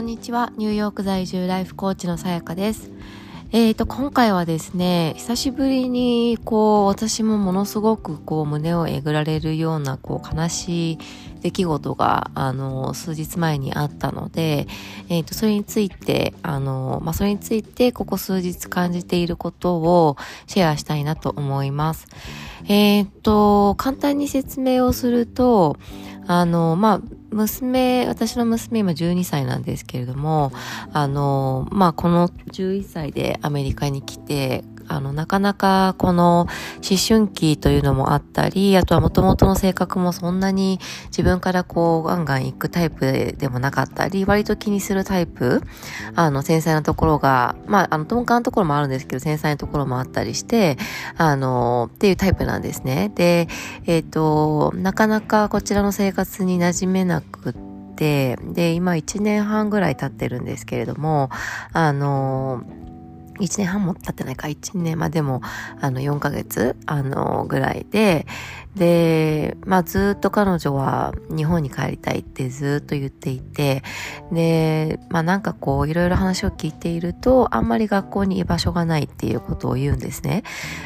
んにちは。ニューヨーク在住ライフコーチのさやかです。えーと、今回はですね、久しぶりに、こう、私もものすごく、こう、胸をえぐられるような、こう、悲しい出来事が、あの、数日前にあったので、えーと、それについて、あの、まあ、それについて、ここ数日感じていることをシェアしたいなと思います。えーと、簡単に説明をすると、あの、まあ、娘、私の娘今12歳なんですけれども、あの、まあ、この11歳でアメリカに来て、あの、なかなかこの思春期というのもあったり、あとは元々の性格もそんなに自分からこうガンガン行くタイプでもなかったり、割と気にするタイプ、あの、繊細なところが、まあ、あの、鈍感なところもあるんですけど、繊細なところもあったりして、あの、っていうタイプなんですね。で、えっ、ー、と、なかなかこちらの生活に馴染めなくて、で、今1年半ぐらい経ってるんですけれども、あの、1年半も経ってないか、1年、まあでも、あの、4ヶ月、あの、ぐらいで、で、まあずっと彼女は日本に帰りたいってずっと言っていて、で、まあなんかこう、いろいろ話を聞いていると、あんまり学校に居場所がないっていうことを言うんですね。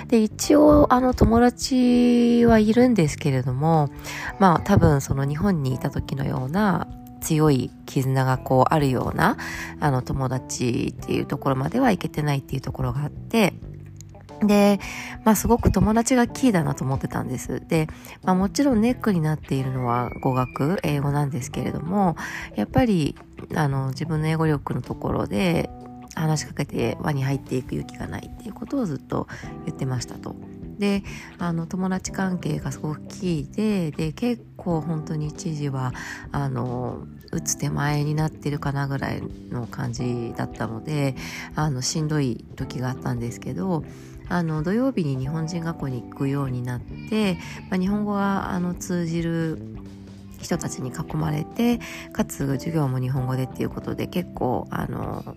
で、一応、あの、友達はいるんですけれども、まあ多分その日本にいた時のような、強い絆がこうあるようなあの友達っていうところまではいけてないっていうところがあってで、まあすごく友達がキーだなと思ってたんです。で、まあもちろんネックになっているのは語学、英語なんですけれども、やっぱり、あの、自分の英語力のところで話しかけて輪に入っていく勇気がないっていうことをずっと言ってましたと。であの友達関係がすごくキーでで結構本当に一時はあの打つ手前になってるかなぐらいの感じだったのであのしんどい時があったんですけどあの土曜日に日本人学校に行くようになって、まあ、日本語があの通じる人たちに囲まれてかつ授業も日本語でっていうことで結構あの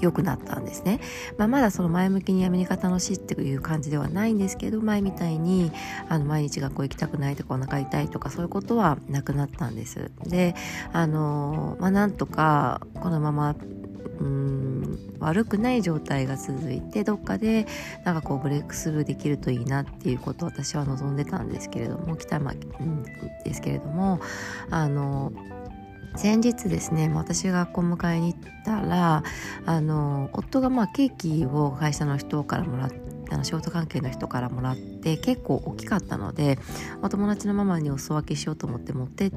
良くなったんですね。まあ、まだその前向きにアメリカ楽しいっていう感じではないんですけど、前みたいに、あの、毎日学校行きたくないとかお腹痛いとかそういうことはなくなったんです。で、あの、まあ、なんとかこのまま、うん悪くない状態が続いてどっかでなんかこうブレイクスルーできるといいなっていうことを私は望んでたんですけれども北山、うん、ですけれどもあの先日ですね私が学校迎えに行ったらあの夫がまあケーキを会社の人からもらってあの仕事関係の人からもらって結構大きかったのでお友達のママにお裾分けしようと思って持ってっ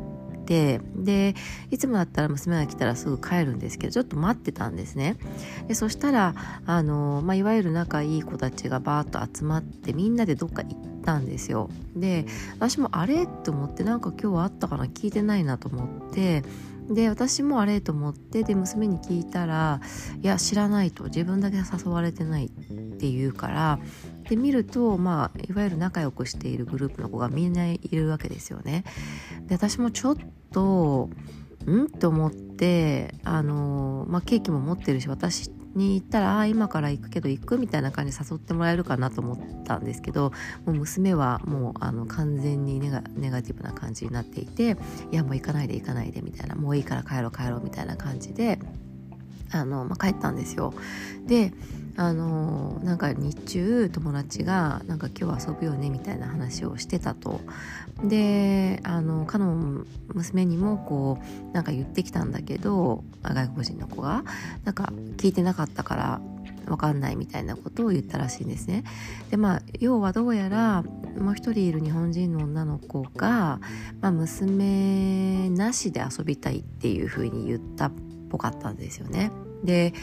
てでいつもだったら娘が来たらすぐ帰るんですけどちょっと待ってたんですね。でそしたらあの、まあ、いわゆる仲いい子たちがバーッと集まってみんなでどっか行ったんですよ。で私もあれ？と思ってなんか今日はあったかな？聞いてないなと思ってで私もあれと思ってで娘に聞いたら「いや知らない」と自分だけ誘われてないって言うからで見るとまあいわゆる仲良くしているグループの子がみんないるわけですよね。で私もちょっとん？と思ってあの、まあ、ケーキも持ってるし私に行ったら「あ今から行くけど行く?」みたいな感じで誘ってもらえるかなと思ったんですけどもう娘はもうあの完全にネガネガティブな感じになっていて「いやもう行かないで行かないで」みたいな「もういいから帰ろう帰ろう」みたいな感じであの、まあ、帰ったんですよ。であのなんか日中友達がなんか今日遊ぶよねみたいな話をしてたと。であの彼の娘にもこうなんか言ってきたんだけど外国人の子がなんか聞いてなかったからわかんないみたいなことを言ったらしいんですね。でまあ要はどうやらもう一人いる日本人の女の子が、まあ、娘なしで遊びたいっていうふうに言ったっぽかったんですよね。で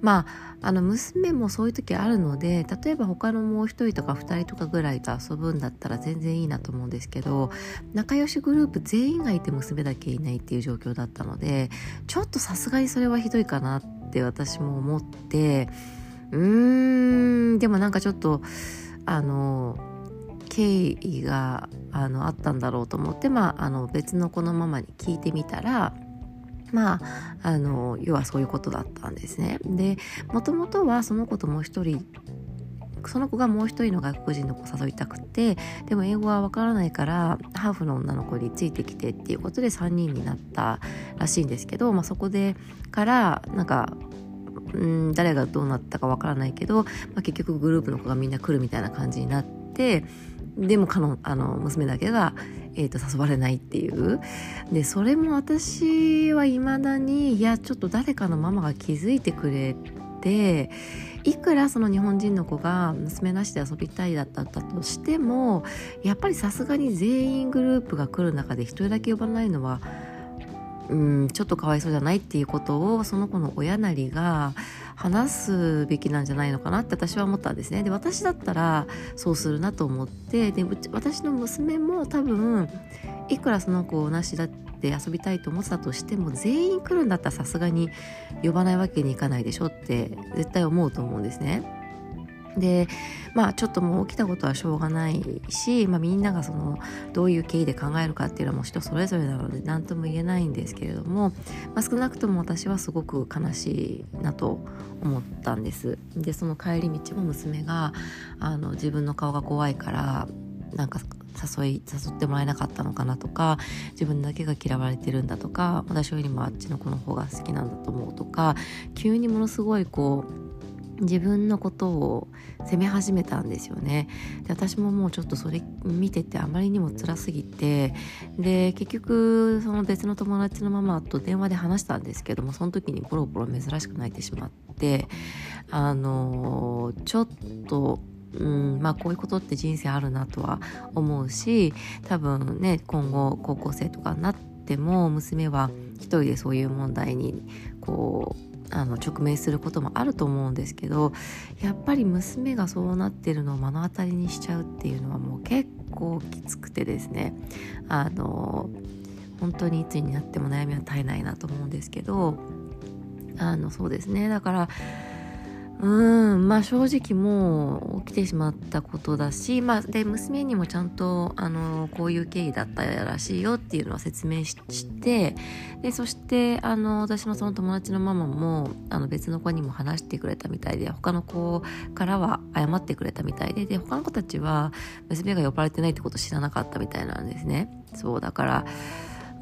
まああの娘もそういう時あるので例えば他のもう一人とか二人とかぐらいと遊ぶんだったら全然いいなと思うんですけど仲良しグループ全員がいて娘だけいないっていう状況だったのでちょっとさすがにそれはひどいかなって私も思ってうーんでもなんかちょっとあの経緯があのあったんだろうと思って、まあ、あの別の子のママに聞いてみたらまあ、あの要はそういうことだったんですね。でもともとはその子ともう一人その子がもう一人の外国人の子を誘いたくてでも英語はわからないからハーフの女の子についてきてっていうことで3人になったらしいんですけど、まあ、そこでからなんかうん誰がどうなったかわからないけど、まあ、結局グループの子がみんな来るみたいな感じになってでもかのあの娘だけが、えーと、誘われないっていう。でそれも私はいまだにいやちょっと誰かのママが気づいてくれていくらその日本人の子が娘なしで遊びたいだったとしてもやっぱりさすがに全員グループが来る中で一人だけ呼ばないのはうんちょっとかわいそうじゃないっていうことをその子の親なりが話すべきなんじゃないのかなって私は思ったんですねで私だったらそうするなと思ってで私の娘も多分いくらその子なしだって遊びたいと思ってたとしても全員来るんだったらさすがに呼ばないわけにいかないでしょって絶対思うと思うんですね。でまあちょっともう起きたことはしょうがないし、まあ、みんながそのどういう経緯で考えるかっていうのはもう人それぞれなので何とも言えないんですけれども、まあ、少なくとも私はすごく悲しいなと思ったんです。でその帰り道も娘があの自分の顔が怖いからなんか誘い誘ってもらえなかったのかなとか自分だけが嫌われてるんだとか私よりもあっちの子の方が好きなんだと思うとか急にものすごいこう自分のことを責め始めたんですよね。で私ももうちょっとそれ見ててあまりにも辛すぎてで結局その別の友達のママと電話で話したんですけどもその時にボロボロ珍しく泣いてしまってあのちょっとうんまあこういうことって人生あるなとは思うし多分ね今後高校生とかになっても娘は一人でそういう問題にこうあの直面することもあると思うんですけどやっぱり娘がそうなってるのを目の当たりにしちゃうっていうのはもう結構きつくてですね。あの本当にいつになっても悩みは絶えないなと思うんですけどあのそうですね。だからうんまあ正直もう起きてしまったことだし、まあ、で娘にもちゃんとあのこういう経緯だったらしいよっていうのは説明してでそしてあの私のその友達のママもあの別の子にも話してくれたみたいで他の子からは謝ってくれたみたいでで他の子たちは娘が呼ばれてないってこと知らなかったみたいなんですね。そうだから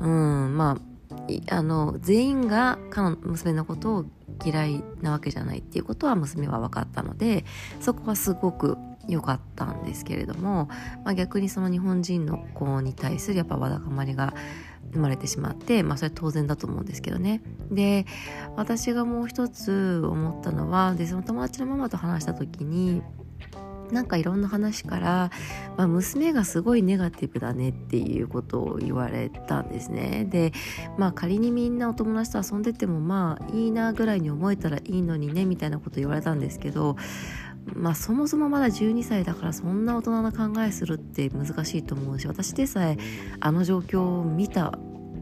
うんまああの全員が彼の娘のことを嫌いなわけじゃないっていうことは娘は分かったのでそこはすごく良かったんですけれども、まあ、逆にその日本人の子に対するやっぱわだかまりが生まれてしまって、まあ、それは当然だと思うんですけどね。で私がもう一つ思ったのはでその友達のママと話した時になんかいろんな話から、まあ、娘がすごいネガティブだねっていうことを言われたんですね。でまあ仮にみんなお友達と遊んでてもまあいいなぐらいに思えたらいいのにねみたいなこと言われたんですけどまあそもそもまだ12歳だからそんな大人な考えするって難しいと思うし私でさえあの状況を見た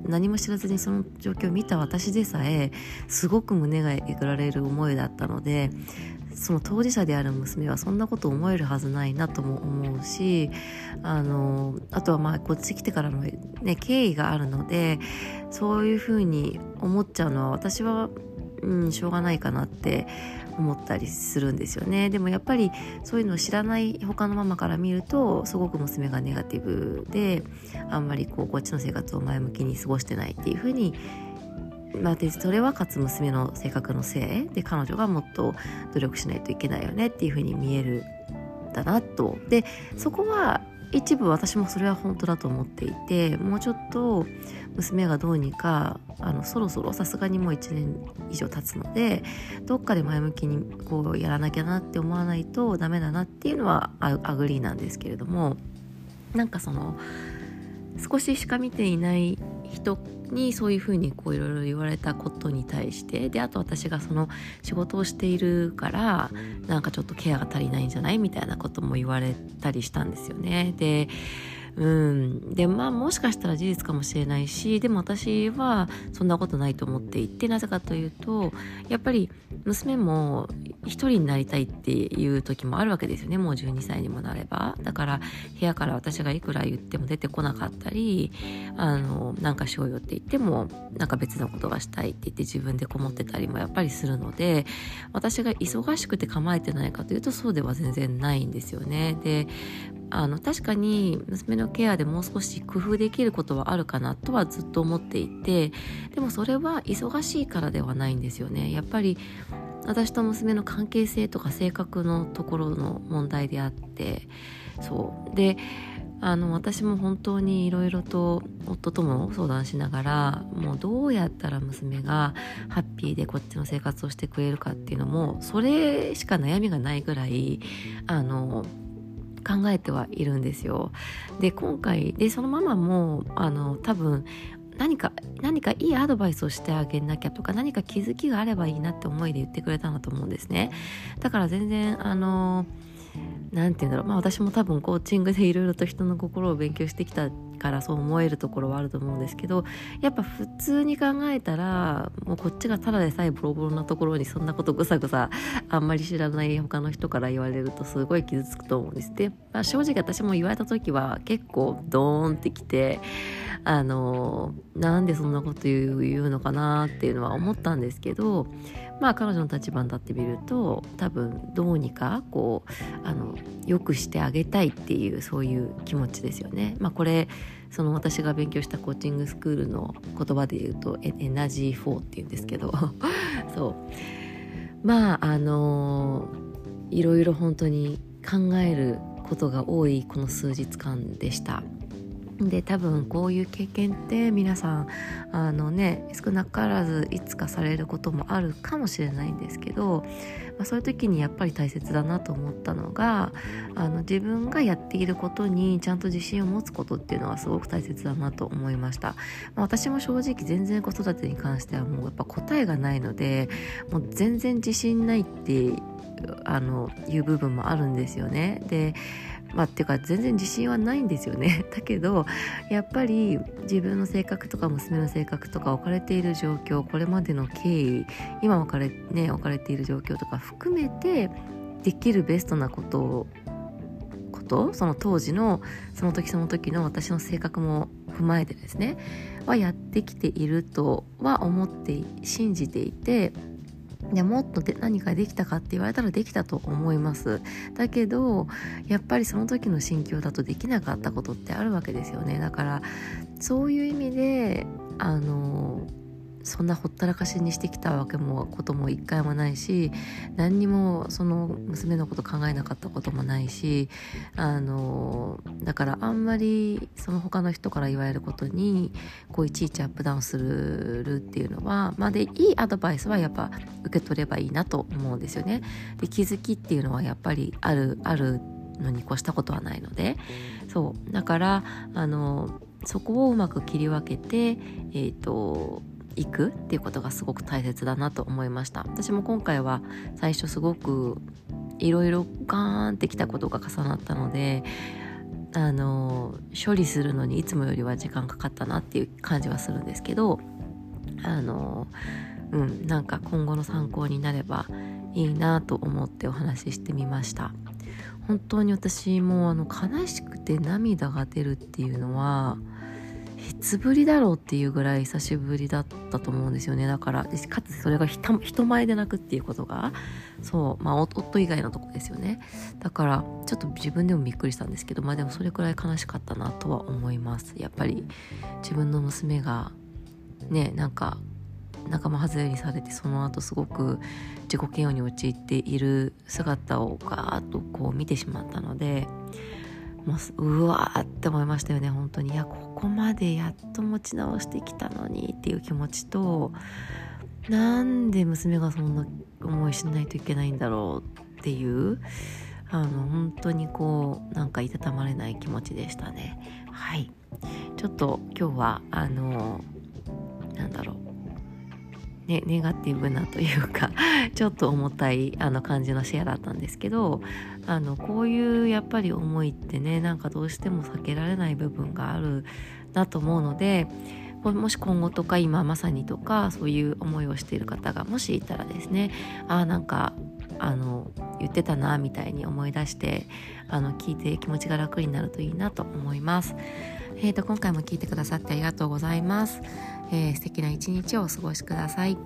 何も知らずにその状況を見た私でさえすごく胸がえぐられる思いだったのでその当事者である娘はそんなこと思えるはずないなとも思うしあのあとはまあこっち来てからの、ね、経緯があるのでそういうふうに思っちゃうのは私は、うん、しょうがないかなって思ったりするんですよね。でもやっぱりそういうのを知らない他のママから見るとすごく娘がネガティブであんまりこうこっちの生活を前向きに過ごしてないっていうふうにまあ、でそれはかつ娘の性格のせいで彼女がもっと努力しないといけないよねっていうふうに見えるだなと。でそこは一部私もそれは本当だと思っていてもうちょっと娘がどうにかあのそろそろさすがにもう1年以上経つのでどっかで前向きにこうやらなきゃなって思わないとダメだなっていうのは agree なんですけれどもなんかその少ししか見ていない人にそういうふうにこういろいろ言われたことに対してであと私がその仕事をしているからなんかちょっとケアが足りないんじゃない？みたいなことも言われたりしたんですよね。でうん。でまあもしかしたら事実かもしれないしでも私はそんなことないと思っていてなぜかというとやっぱり娘も一人になりたいっていう時もあるわけですよねもう12歳にもなれば。だから部屋から私がいくら言っても出てこなかったりあのなんかしようよって言ってもなんか別のことがしたいって言って自分でこもってたりもやっぱりするので私が忙しくて構えてないかというとそうでは全然ないんですよね。であの確かに娘のケアでもう少し工夫できることはあるかなとはずっと思っていてでもそれは忙しいからではないんですよね。やっぱり私と娘の関係性とか性格のところの問題であってそう。であの私も本当にいろいろと夫とも相談しながらもうどうやったら娘がハッピーでこっちの生活をしてくれるかっていうのもそれしか悩みがないぐらいあの考えてはいるんですよ。で今回でそのママもあの多分何か何かいいアドバイスをしてあげなきゃとか何か気づきがあればいいなって思いで言ってくれたんだと思うんですね。だから全然あの何て言うんだろう。まあ私も多分コーチングでいろいろと人の心を勉強してきたからそう思えるところはあると思うんですけどやっぱ普通に考えたらもうこっちがただでさえボロボロなところにそんなことぐさぐさあんまり知らない他の人から言われるとすごい傷つくと思うんですで、まあ、正直私も言われた時は結構ドーンってきてあのなんでそんなこと言うのかなっていうのは思ったんですけどまあ彼女の立場に立ってみると多分どうにかこうあの良くしてあげたいっていうそういう気持ちですよね。まあ、これその私が勉強したコーチングスクールの言葉で言うとエナジー4っていうんですけど そうまああのいろいろ本当に考えることが多いこの数日間でした。で多分こういう経験って皆さんあのね少なからずいつかされることもあるかもしれないんですけど、まあ、そういう時にやっぱり大切だなと思ったのがあの自分がやっていることにちゃんと自信を持つことっていうのはすごく大切だなと思いました、まあ、私も正直全然子育てに関してはもうやっぱ答えがないのでもう全然自信ないってあのいう部分もあるんですよね。でまあっていうか全然自信はないんですよね。だけどやっぱり自分の性格とか娘の性格とか置かれている状況これまでの経緯今置かれ,、ね、置かれている状況とか含めてできるベストなことをことその当時のその時その時の私の性格も踏まえてですねはやってきているとは思って信じていてでもっとで何かできたかって言われたらできたと思います。だけどやっぱりその時の心境だとできなかったことってあるわけですよね。だからそういう意味であのそんなほったらかしにしてきたわけもことも一回もないし何にもその娘のこと考えなかったこともないしあのだからあんまりその他の人から言われることにこういちいちアップダウンするっていうのはまあでいいアドバイスはやっぱ受け取ればいいなと思うんですよね。で気づきっていうのはやっぱりあるあるのに越したことはないのでそうだからあのそこをうまく切り分けてえっ、ー、といくっていうことがすごく大切だなと思いました。私も今回は最初すごくいろいろガーンってきたことが重なったのであの処理するのにいつもよりは時間かかったなっていう感じはするんですけどあのうんなんか今後の参考になればいいなと思ってお話ししてみました。本当に私もあの悲しくて涙が出るっていうのはつぶりだろうっていうぐらい久しぶりだったと思うんですよね。だからかつそれが人前で泣くっていうことがそうまあ夫以外のとこですよね。だからちょっと自分でもびっくりしたんですけどまあでもそれくらい悲しかったなとは思います。やっぱり自分の娘がねなんか仲間外れにされてその後すごく自己嫌悪に陥っている姿をガーッとこう見てしまったのでもううわーって思いましたよね本当に。いやここまでやっと持ち直してきたのにっていう気持ちとなんで娘がそんな思いしないといけないんだろうっていうあの本当にこうなんかいたたまれない気持ちでしたね。はい。ちょっと今日はあのなんだろう。ね、ネガティブなというか ちょっと重たいあの感じのシェアだったんですけどあのこういうやっぱり思いってねなんかどうしても避けられない部分があるなと思うのでもし今後とか今まさにとかそういう思いをしている方がもしいたらですねあなんかあの言ってたなみたいに思い出してあの聞いて気持ちが楽になるといいなと思います。えーと、今回も聞いてくださってありがとうございます。えー、素敵な一日をお過ごしください。